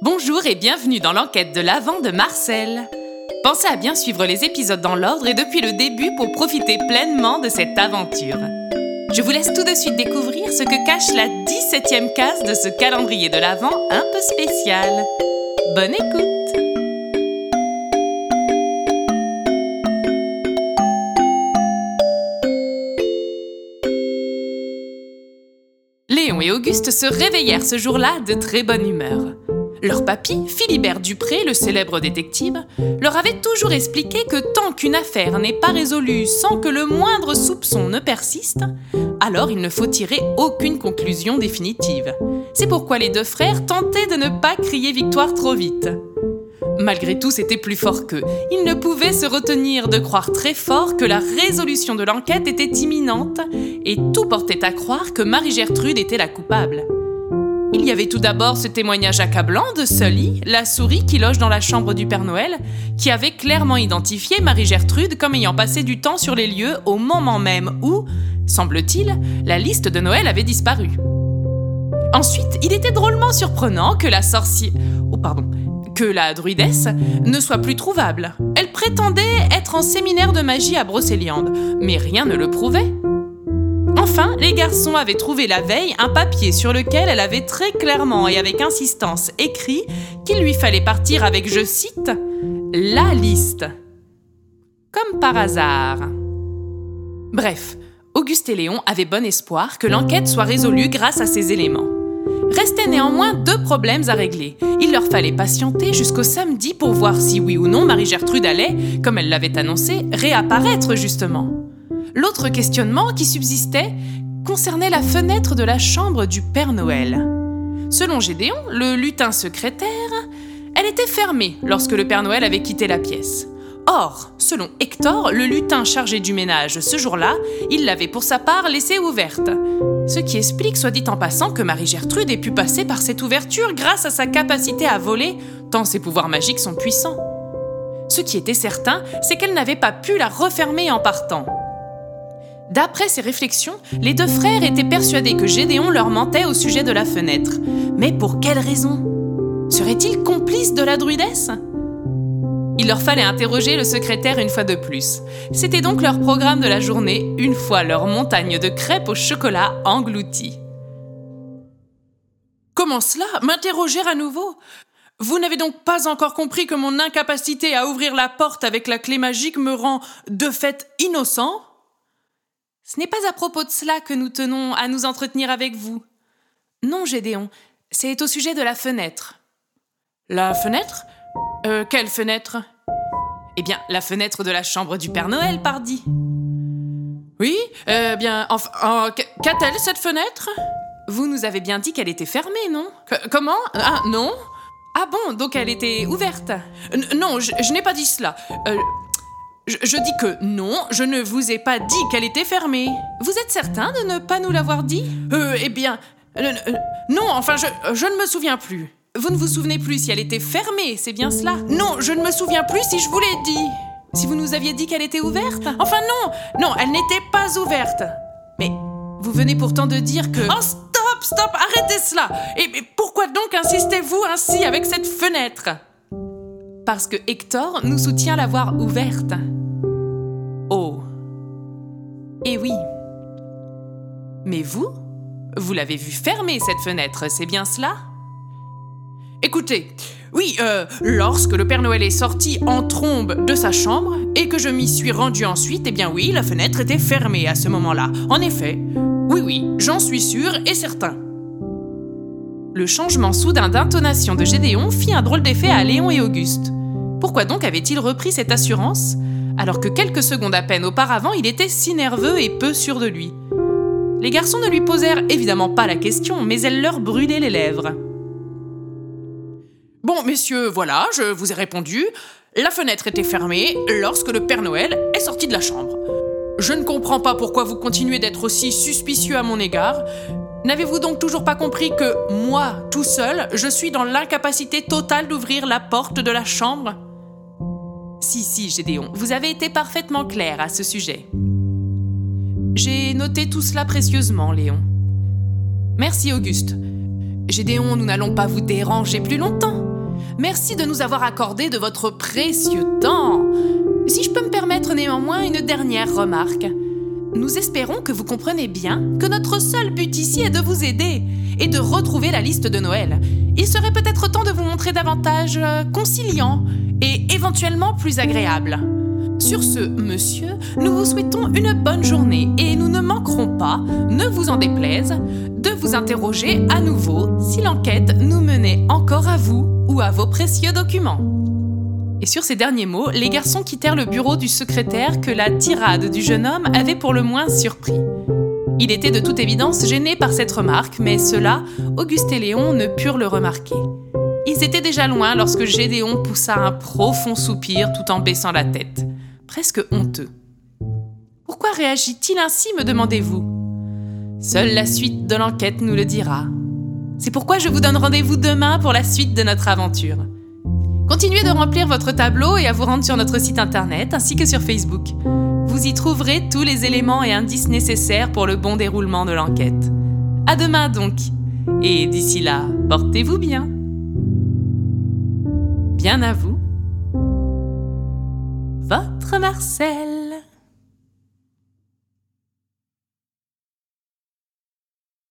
Bonjour et bienvenue dans l'enquête de l'Avent de Marcel. Pensez à bien suivre les épisodes dans l'ordre et depuis le début pour profiter pleinement de cette aventure. Je vous laisse tout de suite découvrir ce que cache la 17e case de ce calendrier de l'Avent un peu spécial. Bonne écoute Léon et Auguste se réveillèrent ce jour-là de très bonne humeur. Leur papy, Philibert Dupré, le célèbre détective, leur avait toujours expliqué que tant qu'une affaire n'est pas résolue sans que le moindre soupçon ne persiste, alors il ne faut tirer aucune conclusion définitive. C'est pourquoi les deux frères tentaient de ne pas crier victoire trop vite. Malgré tout, c'était plus fort qu'eux. Ils ne pouvaient se retenir de croire très fort que la résolution de l'enquête était imminente, et tout portait à croire que Marie-Gertrude était la coupable. Il y avait tout d'abord ce témoignage accablant de Sully, la souris qui loge dans la chambre du Père Noël, qui avait clairement identifié Marie-Gertrude comme ayant passé du temps sur les lieux au moment même où, semble-t-il, la liste de Noël avait disparu. Ensuite, il était drôlement surprenant que la sorcière... Oh pardon. Que la druidesse ne soit plus trouvable. Elle prétendait être en séminaire de magie à Brocéliande, mais rien ne le prouvait. Les garçons avaient trouvé la veille un papier sur lequel elle avait très clairement et avec insistance écrit qu'il lui fallait partir avec, je cite, la liste. Comme par hasard. Bref, Auguste et Léon avaient bon espoir que l'enquête soit résolue grâce à ces éléments. Restaient néanmoins deux problèmes à régler. Il leur fallait patienter jusqu'au samedi pour voir si oui ou non Marie-Gertrude allait, comme elle l'avait annoncé, réapparaître justement. L'autre questionnement qui subsistait concernait la fenêtre de la chambre du Père Noël. Selon Gédéon, le lutin secrétaire, elle était fermée lorsque le Père Noël avait quitté la pièce. Or, selon Hector, le lutin chargé du ménage ce jour-là, il l'avait pour sa part laissée ouverte. Ce qui explique, soit dit en passant, que Marie-Gertrude ait pu passer par cette ouverture grâce à sa capacité à voler, tant ses pouvoirs magiques sont puissants. Ce qui était certain, c'est qu'elle n'avait pas pu la refermer en partant. D'après ses réflexions, les deux frères étaient persuadés que Gédéon leur mentait au sujet de la fenêtre. Mais pour quelle raison? Serait-il complice de la druidesse? Il leur fallait interroger le secrétaire une fois de plus. C'était donc leur programme de la journée, une fois leur montagne de crêpes au chocolat engloutie. Comment cela? M'interroger à nouveau? Vous n'avez donc pas encore compris que mon incapacité à ouvrir la porte avec la clé magique me rend de fait innocent? Ce n'est pas à propos de cela que nous tenons à nous entretenir avec vous. Non, Gédéon, c'est au sujet de la fenêtre. La fenêtre? Euh, Quelle fenêtre? Eh bien, la fenêtre de la chambre du Père Noël, pardi. Oui, eh bien, enfin, qu'a-t-elle cette fenêtre? Vous nous avez bien dit qu'elle était fermée, non? Comment? Ah, non? Ah bon, donc elle était ouverte? Non, je, n'ai pas dit cela. Euh, je, dis que non, je ne vous ai pas dit qu'elle était fermée. Vous êtes certain de ne pas nous l'avoir dit? Euh, eh bien. Euh, euh, non, enfin, je, je ne me souviens plus. Vous ne vous souvenez plus si elle était fermée, c'est bien cela? Non, je ne me souviens plus si je vous l'ai dit. Si vous nous aviez dit qu'elle était ouverte? Enfin non, non, elle n'était pas ouverte. Mais vous venez pourtant de dire que... Oh, stop, stop, arrêtez cela Et, et pourquoi donc insistez-vous ainsi avec cette fenêtre? Parce que Hector nous soutient l'avoir ouverte. Mais vous Vous l'avez vu fermer cette fenêtre, c'est bien cela? Écoutez, oui, euh, lorsque le Père Noël est sorti en trombe de sa chambre et que je m'y suis rendu ensuite, eh bien oui, la fenêtre était fermée à ce moment-là. En effet, oui, oui, j'en suis sûr et certain. Le changement soudain d'intonation de Gédéon fit un drôle d'effet à Léon et Auguste. Pourquoi donc avait-il repris cette assurance? Alors que quelques secondes à peine auparavant, il était si nerveux et peu sûr de lui. Les garçons ne lui posèrent évidemment pas la question, mais elle leur brûlait les lèvres. Bon, messieurs, voilà, je vous ai répondu. La fenêtre était fermée lorsque le Père Noël est sorti de la chambre. Je ne comprends pas pourquoi vous continuez d'être aussi suspicieux à mon égard. N'avez-vous donc toujours pas compris que moi, tout seul, je suis dans l'incapacité totale d'ouvrir la porte de la chambre? Si, si, Gédéon, vous avez été parfaitement clair à ce sujet. J'ai noté tout cela précieusement, Léon. Merci, Auguste. Gédéon, nous n'allons pas vous déranger plus longtemps. Merci de nous avoir accordé de votre précieux temps. Si je peux me permettre néanmoins une dernière remarque. Nous espérons que vous comprenez bien que notre seul but ici est de vous aider et de retrouver la liste de Noël. Il serait peut-être temps de vous montrer davantage euh, conciliant et éventuellement plus agréable. Sur ce, monsieur, nous vous souhaitons une bonne journée et nous ne manquerons pas, ne vous en déplaise, de vous interroger à nouveau si l'enquête nous menait encore à vous ou à vos précieux documents. Et sur ces derniers mots, les garçons quittèrent le bureau du secrétaire que la tirade du jeune homme avait pour le moins surpris. Il était de toute évidence gêné par cette remarque, mais cela, Auguste et Léon ne purent le remarquer. Ils étaient déjà loin lorsque Gédéon poussa un profond soupir tout en baissant la tête presque honteux. Pourquoi réagit-il ainsi, me demandez-vous? Seule la suite de l'enquête nous le dira. C'est pourquoi je vous donne rendez-vous demain pour la suite de notre aventure. Continuez de remplir votre tableau et à vous rendre sur notre site internet ainsi que sur Facebook. Vous y trouverez tous les éléments et indices nécessaires pour le bon déroulement de l'enquête. À demain donc. Et d'ici là, portez-vous bien. Bien à vous votre Marcel.